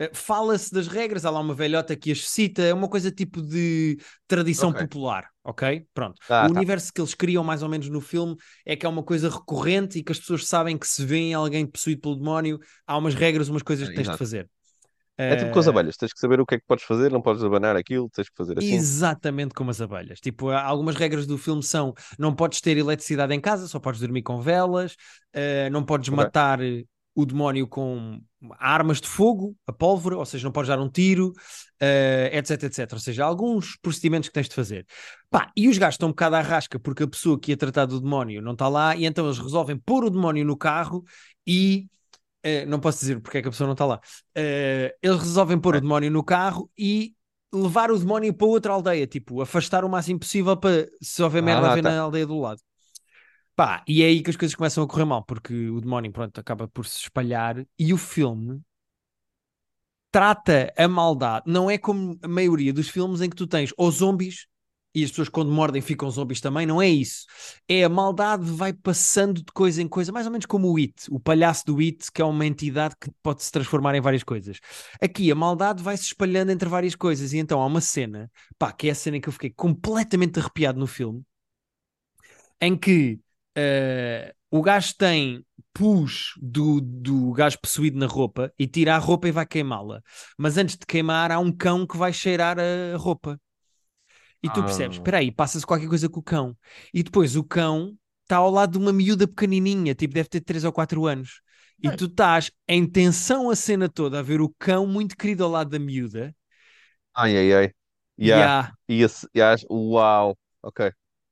Speaker 1: Uh, Fala-se das regras, há lá uma velhota que as cita, é uma coisa tipo de tradição
Speaker 2: Ok.
Speaker 1: popular, ok? Pronto.
Speaker 2: Ah,
Speaker 1: o
Speaker 2: tá.
Speaker 1: universo que eles criam mais ou menos no filme é que é uma coisa recorrente e que as pessoas sabem que se vêem alguém possuído pelo demónio, há umas regras, umas coisas
Speaker 2: É,
Speaker 1: que tens de
Speaker 2: exato.
Speaker 1: fazer.
Speaker 2: É tipo com as
Speaker 1: Uh,
Speaker 2: abelhas, tens que saber o que é que podes fazer, não podes abanar aquilo, tens que fazer assim.
Speaker 1: Exatamente como as abelhas. Tipo, algumas regras do filme são: não podes ter eletricidade em casa, só podes dormir com velas, eh, não podes
Speaker 2: Ok.
Speaker 1: matar eh, o demónio com armas de fogo, a pólvora, ou seja, não podes dar um tiro, eh, etc, etc. Ou seja, alguns procedimentos que tens de fazer. Pá, e os gajos estão um bocado à rasca porque a pessoa que ia tratar do demónio não está lá, e então eles resolvem pôr o demónio no carro e. eh, não posso dizer porque é que a pessoa não está lá. Eh, eles resolvem pôr
Speaker 2: Ok.
Speaker 1: o demónio no carro e levar o demónio para outra aldeia, tipo, afastar o máximo possível para se houver merda
Speaker 2: Ah,
Speaker 1: a ver
Speaker 2: tá.
Speaker 1: na aldeia do lado. Pá, e é aí que as coisas começam a correr mal, porque o demónio, pronto, acaba por se espalhar e o filme trata a maldade, não é como a maioria dos filmes em que tu tens ou zombies e as pessoas quando mordem ficam zombies também, não é isso. É a maldade vai passando de coisa em coisa, mais ou menos como o It, o palhaço do It, que é uma entidade que pode se transformar em várias coisas. Aqui a maldade vai se espalhando entre várias coisas, e então há uma cena, pá, que é a cena em que eu fiquei completamente arrepiado no filme, em que eh, o gajo tem pus do, do gajo possuído na roupa e tira a roupa e vai queimá-la. Mas antes de queimar, há um cão que vai cheirar a roupa. E tu percebes,
Speaker 2: Ah.
Speaker 1: espera aí, passa-se qualquer coisa com o cão. E depois o cão está ao lado de uma miúda pequenininha, tipo, deve ter 3 ou 4 anos. E tu estás em tensão a cena toda a ver o cão muito querido ao lado da miúda.
Speaker 2: Ai, ai, ai.
Speaker 1: E
Speaker 2: Yeah.
Speaker 1: há-
Speaker 2: E esse, yeah, uau. Ok.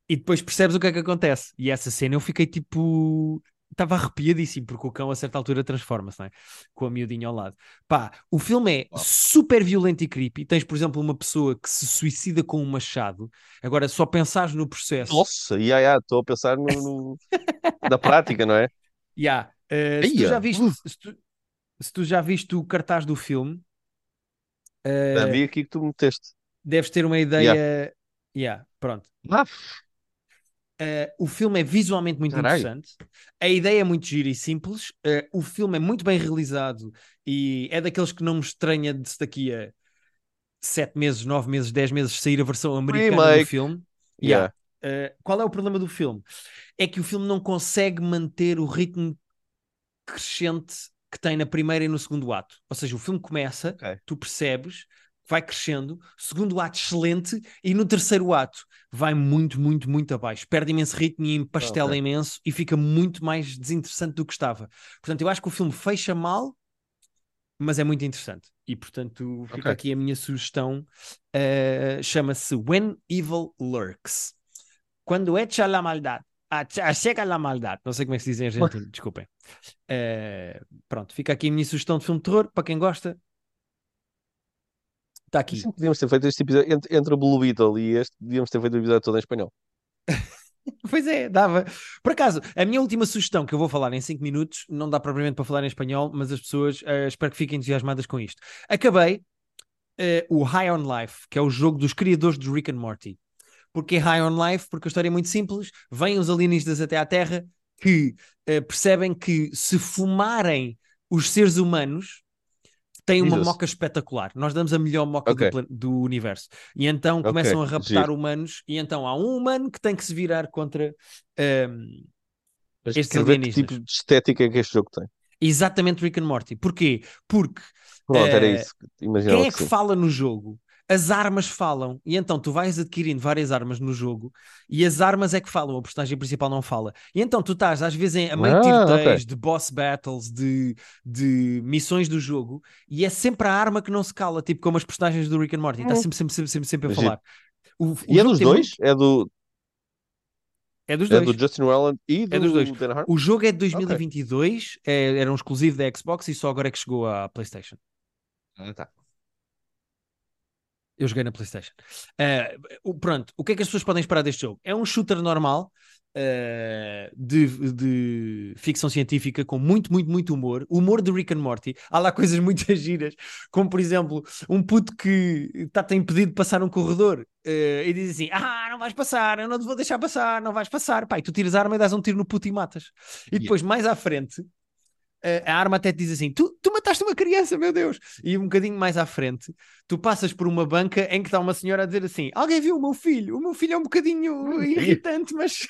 Speaker 1: E depois percebes o que é que acontece. E essa cena eu fiquei tipo. Estava arrepiadíssimo, porque o cão a certa altura transforma-se, não é? Com a miudinha ao lado. Pá, o filme é super violento e creepy. Tens, por exemplo, uma pessoa que se suicida com um machado. Agora, só pensares no processo.
Speaker 2: Nossa, yeah, yeah, estou a pensar no, no- na prática, não é?
Speaker 1: Yeah. Uh, se, tu já viste, se, tu, se tu já viste o cartaz do filme, uh,
Speaker 2: Já vi aqui que tu meteste.
Speaker 1: deves ter uma ideia. Yeah, pronto.
Speaker 2: Ah,
Speaker 1: Uh, o filme é visualmente muito
Speaker 2: Caralho.
Speaker 1: interessante, a ideia é muito gira e simples, uh, o filme é muito bem realizado e é daqueles que não me estranha de se daqui a 7 meses, 9 meses, 10 meses sair a versão americana do
Speaker 2: Remake.
Speaker 1: filme.
Speaker 2: yeah.
Speaker 1: Uh, qual é o problema do filme? É que o filme não consegue manter o ritmo crescente que tem na primeira e no segundo ato. Ou seja, o filme começa,
Speaker 2: Ok.
Speaker 1: tu percebes, vai crescendo, segundo ato excelente, e no terceiro ato vai muito, muito, muito abaixo. Perde imenso ritmo e empastela
Speaker 2: Ok.
Speaker 1: imenso e fica muito mais desinteressante do que estava. Portanto, eu acho que o filme fecha mal, mas é muito interessante. E, portanto, fica
Speaker 2: Ok.
Speaker 1: aqui a minha sugestão. Uh, Chama-se When Evil Lurks. Quando echa la maldade. Chega la maldade. Não sei como é que se diz em argentino, desculpem. Uh, pronto, fica aqui a minha sugestão de filme de terror. Para quem gosta, está aqui.
Speaker 2: Podíamos ter feito este episódio entre, entre o Blue Beetle e este, devíamos ter feito o episódio todo em espanhol.
Speaker 1: Pois é, dava. Por acaso, a minha última sugestão que eu vou falar em 5 minutos, não dá propriamente para falar em espanhol, mas as pessoas uh, espero que fiquem entusiasmadas com isto. Acabei uh, o High on Life, que é o jogo dos criadores de Rick and Morty. Porque High on Life? Porque a história é muito simples. Vêm os alienígenas até à Terra que uh, percebem que se fumarem os seres humanos têm uma
Speaker 2: Jesus.
Speaker 1: moca espetacular. Nós damos a melhor moca
Speaker 2: Ok.
Speaker 1: do, do universo. E então começam a raptar
Speaker 2: giro.
Speaker 1: humanos, e então há um humano que tem que se virar contra um,
Speaker 2: Mas
Speaker 1: Estes
Speaker 2: ver que
Speaker 1: alienígenas.
Speaker 2: tipo de estética é que este jogo tem.
Speaker 1: exatamente Rick and Morty. Porquê? Porque
Speaker 2: Pronto, era
Speaker 1: Eh,
Speaker 2: isso.
Speaker 1: Quem é
Speaker 2: que
Speaker 1: que fala no jogo? As armas falam. E então tu vais adquirindo várias armas no jogo e as armas é que falam, a personagem principal não fala. E então tu estás às vezes em, a meio de
Speaker 2: Ah,
Speaker 1: tiroteios,
Speaker 2: ok.
Speaker 1: de boss battles, de, de missões do jogo e é sempre a arma que não se cala, tipo como as personagens do Rick and Morty. Está
Speaker 2: Hum.
Speaker 1: sempre, sempre, sempre, sempre, sempre a falar. O, o
Speaker 2: E é dos dois?
Speaker 1: muito-
Speaker 2: É do,
Speaker 1: É dos
Speaker 2: é
Speaker 1: dois.
Speaker 2: do Justin Roiland e do
Speaker 1: É dos dois.
Speaker 2: Dan Hart?
Speaker 1: O jogo é de 2022, é- era um exclusivo da Xbox e só agora é que chegou à PlayStation.
Speaker 2: Ah, tá.
Speaker 1: Eu joguei na PlayStation. O- pronto, o que é que as pessoas podem esperar deste jogo? É um shooter normal eh, de, de ficção científica com muito, muito, muito humor. Humor de Rick and Morty. Há lá coisas muito giras, como por exemplo, um puto que está-te impedido de passar um corredor eh, e diz assim: Ah, não vais passar, eu não te vou deixar passar, não vais passar. Pá, e tu tiras a arma e dás um tiro no puto e matas. E depois, mais à frente. A arma até te diz assim: tu, tu mataste uma criança, meu Deus! E um bocadinho mais à frente, tu passas por uma banca em que está uma senhora a dizer assim: Alguém viu o meu filho? O meu filho é um bocadinho irritante, mas.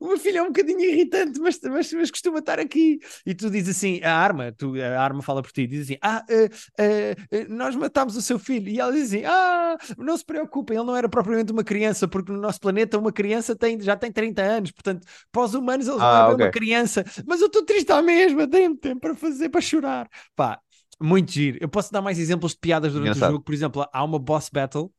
Speaker 1: O meu filho é um bocadinho irritante, mas, mas, mas costuma estar aqui. E tu dizes assim: A arma, tu, a arma fala por ti, diz assim: Ah, eh, eh, eh, nós matámos o seu filho. E ela diz assim: Ah, não se preocupem, ele não era propriamente uma criança, porque no nosso planeta uma criança tem, já tem 30 anos, portanto, para os humanos eles não
Speaker 2: Ah,
Speaker 1: é bem
Speaker 2: ok.
Speaker 1: uma criança. Mas eu estou triste à mesma, dei-me tempo para fazer, para chorar. Pá, muito giro. Eu posso dar mais exemplos de piadas durante
Speaker 2: Engraçado.
Speaker 1: o jogo. Por exemplo, há uma boss battle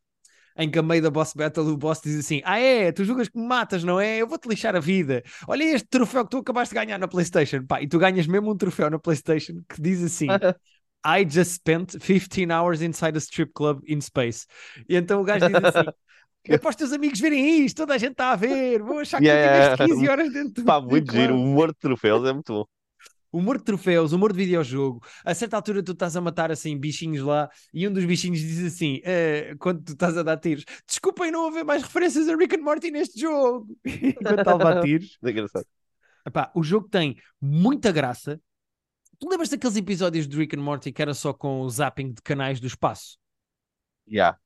Speaker 1: em que a meio da boss battle o boss diz assim: Ah, é, tu julgas que me matas, não é? Eu vou-te lixar a vida. Olha este troféu que tu acabaste de ganhar na PlayStation. Pá, e tu ganhas mesmo um troféu na PlayStation que diz assim. I just spent 15 hours inside a strip club in space. E então o gajo diz assim: É para os teus amigos verem isto, toda a gente está a ver. Vou achar que
Speaker 2: Yeah,
Speaker 1: tu tiveste 15 horas dentro do
Speaker 2: Pá, muito
Speaker 1: club."
Speaker 2: giro. O humor de troféus é muito bom.
Speaker 1: Humor de troféus, humor de videojogo. A certa altura tu estás a matar assim bichinhos lá e um dos bichinhos diz assim, eh, quando tu estás a dar tiros, desculpem não haver mais referências a Rick and Morty neste jogo. Enquanto está a levar tiros.
Speaker 2: É engraçado.
Speaker 1: Epá, o jogo tem muita graça. Tu lembras daqueles episódios de Rick and Morty que era só com o zapping de canais do espaço?
Speaker 2: Yeah.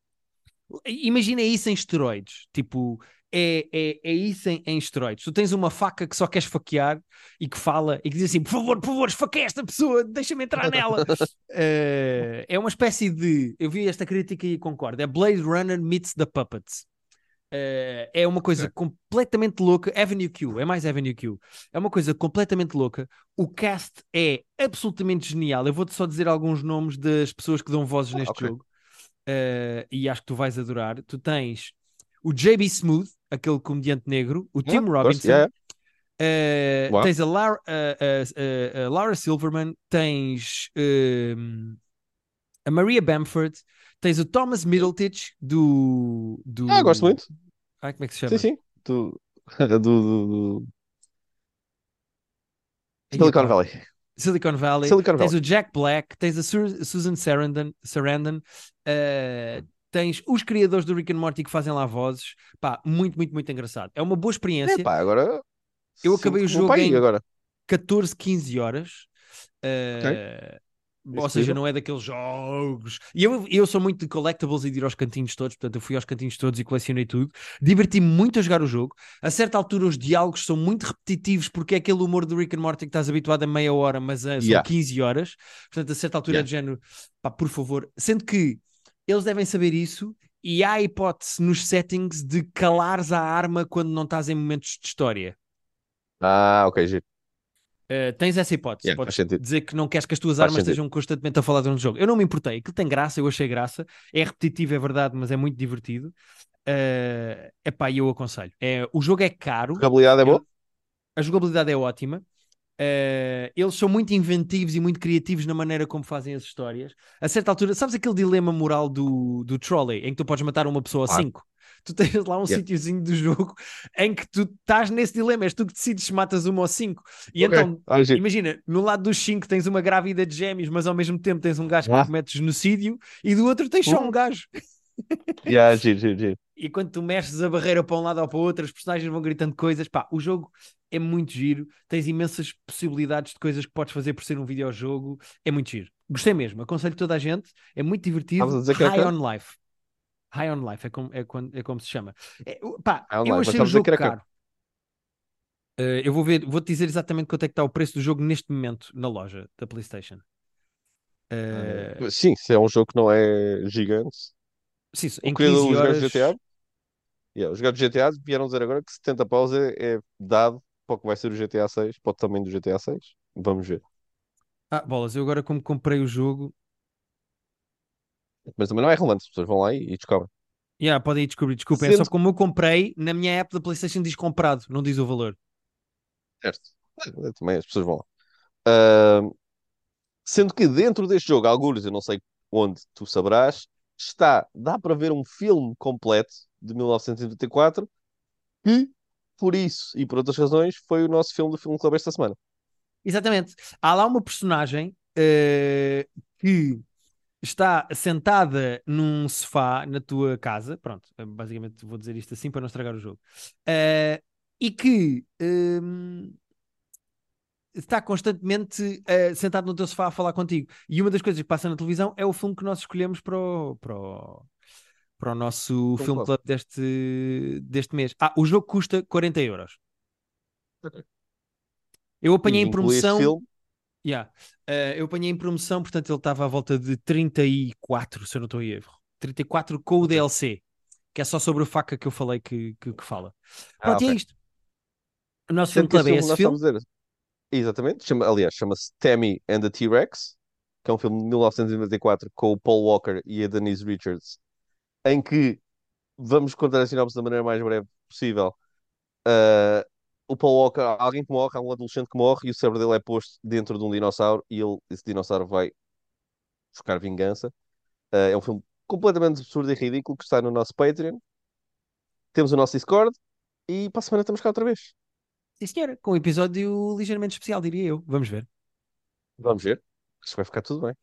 Speaker 1: Imagina isso em esteroides. Tipo, é, é, é isso em, em esteroides. Tu tens uma faca que só queres faquear e que fala e que diz assim: por favor, por favor, esfaqueia esta pessoa, deixa-me entrar nela. Eh, é uma espécie de. Eu vi esta crítica e concordo. É Blade Runner meets the Puppets. Eh, é uma coisa completamente louca. Avenue Q, é mais Avenue Q. É uma coisa completamente louca. O cast é absolutamente genial. Eu vou-te só dizer alguns nomes das pessoas que dão vozes
Speaker 2: Ah,
Speaker 1: neste
Speaker 2: ok.
Speaker 1: jogo. Eh, e acho que tu vais adorar. Tu tens o JB Smooth, aquele comediante negro, o Tim
Speaker 2: Ah,
Speaker 1: Robinson,
Speaker 2: yeah, Uau.
Speaker 1: tens a Lara, a- a- a- Silverman, tens ehm, a Maria Bamford, tens o Thomas Middletich do, do...
Speaker 2: Ah, gosto muito.
Speaker 1: Ai, como é que se chama?
Speaker 2: Sim, sim. Do, do, do, Silicon. Valley.
Speaker 1: Silicon Valley,
Speaker 2: Silicon
Speaker 1: tens
Speaker 2: Valley.
Speaker 1: o Jack Black, tens a Su- Susan Sarandon, Sarandon eh, tens os criadores do Rick and Morty que fazem lá vozes, pá, muito, muito, muito engraçado. É uma boa experiência.
Speaker 2: Epá, agora.
Speaker 1: Eu acabei o jogo em-
Speaker 2: agora.
Speaker 1: 14, 15 horas. eh, Ou seja, não é daqueles jogos. E eu, eu sou muito de collectibles e de ir aos cantinhos todos, portanto, eu fui aos cantinhos todos e colecionei tudo. Diverti-me muito a jogar o jogo. A certa altura, os diálogos são muito repetitivos, porque é aquele humor do Rick and Morty que estás habituado a meia hora, mas eh, são
Speaker 2: Yeah.
Speaker 1: 15 horas. Portanto, a certa altura é
Speaker 2: Yeah.
Speaker 1: de género, pá, por favor. Sendo que eles devem saber isso. E há a hipótese nos settings de calares a arma quando não estás em momentos de história.
Speaker 2: Ah, ok, giro.
Speaker 1: Uh, tens essa hipótese.
Speaker 2: Yeah,
Speaker 1: Podes dizer que não queres que as tuas
Speaker 2: Faz
Speaker 1: armas
Speaker 2: sentido.
Speaker 1: estejam constantemente a falar durante o jogo. Eu não me importei. Aquilo tem graça, eu achei graça. É repetitivo, é verdade, mas é muito divertido. É epá, e eu aconselho. É, o jogo é caro,
Speaker 2: A jogabilidade é boa?
Speaker 1: a jogabilidade é ótima. Uh, eles são muito inventivos e muito criativos na maneira como fazem as histórias. A certa altura, sabes aquele dilema moral do, do trolley em que tu podes matar uma pessoa a
Speaker 2: Claro.
Speaker 1: cinco? Tu tens lá um
Speaker 2: Yeah.
Speaker 1: sítiozinho do jogo em que tu estás nesse dilema, és tu que decides se matas uma ou cinco. E
Speaker 2: Ok.
Speaker 1: então
Speaker 2: Ah.
Speaker 1: Imagina, no lado dos 5 tens uma grávida de gêmeos, mas ao mesmo tempo tens um gajo que
Speaker 2: Ah.
Speaker 1: comete genocídio, e do outro tens só um
Speaker 2: Uhum.
Speaker 1: gajo.
Speaker 2: Yeah, giro, giro, giro.
Speaker 1: E quando tu mexes a barreira para um lado ou para o outro, as personagens vão gritando coisas. Pá, o jogo é muito giro, tens imensas possibilidades de coisas que podes fazer por ser um videojogo. É muito giro. Gostei mesmo, aconselho toda a gente. É muito divertido.
Speaker 2: Era
Speaker 1: High
Speaker 2: caro?
Speaker 1: on Life. High on Life é como, é como, é como se chama. É, pá,
Speaker 2: High
Speaker 1: eu achei o jogo caro. Eh, eu vou ver, vou-te dizer exatamente quanto é que está o preço do jogo neste momento na loja da PlayStation. Uh,
Speaker 2: Sim, se é um jogo que não é gigante.
Speaker 1: Sim,
Speaker 2: O
Speaker 1: em
Speaker 2: criador
Speaker 1: 15
Speaker 2: dos gajos
Speaker 1: horas.
Speaker 2: GTA, yeah, os do GTA vieram dizer agora que 70 paus é, é dado para o que vai ser o GTA 6, para o tamanho do GTA 6. Vamos ver.
Speaker 1: Ah, bolas, eu agora como comprei o jogo.
Speaker 2: Mas também não é relevante, as pessoas vão lá e, e descobrem.
Speaker 1: Yeah, podem ir descobrir, desculpem. É só
Speaker 2: Sendo
Speaker 1: como eu comprei, na minha app da PlayStation diz comprado, não diz o valor.
Speaker 2: certo. É, Também as pessoas vão lá. Ah, sendo que dentro deste jogo, alguns, eu não sei onde tu saberás, está, dá para ver um filme completo de 1994 que, por isso e por outras razões, foi o nosso filme do Filme Club esta semana.
Speaker 1: Exatamente. Há lá uma personagem eh, que está sentada num sofá na tua casa. Pronto, basicamente vou dizer isto assim para não estragar o jogo. Eh, e que ehm, está constantemente eh, sentado no teu sofá a falar contigo. E uma das coisas que passa na televisão é o filme que nós escolhemos para o, para o, para o nosso
Speaker 2: Filme
Speaker 1: filme
Speaker 2: Club.
Speaker 1: deste, deste mês. Ah, o jogo custa 40 euros. Eu apanhei em promoção.
Speaker 2: filme.
Speaker 1: Yeah. Eh, eu apanhei em promoção, portanto ele estava à volta de 34, se eu não estou em erro. 34 com o. DLC, que é só sobre o faca que eu falei que, que, que fala.
Speaker 2: Ah,
Speaker 1: Pronto, e é
Speaker 2: ok.
Speaker 1: isto. O nosso filme
Speaker 2: que este
Speaker 1: club é
Speaker 2: filme
Speaker 1: esse filme.
Speaker 2: Exatamente, chama, aliás, chama-se Tammy and the T-Rex, que é um filme de 1994 com o Paul Walker e a Denise Richards, em que vamos contar a sinopse da maneira mais breve possível. Ah, o Paul Walker, alguém que morre, há um adolescente que morre e o cérebro dele é posto dentro de um dinossauro e ele, esse dinossauro vai buscar vingança. Ah, é um filme completamente absurdo e ridículo que está no nosso Patreon. Temos o nosso Discord e para a semana estamos cá outra vez.
Speaker 1: Sim, senhora, com um episódio ligeiramente especial, diria eu. Vamos ver.
Speaker 2: Vamos ver. Que vai ficar tudo bem.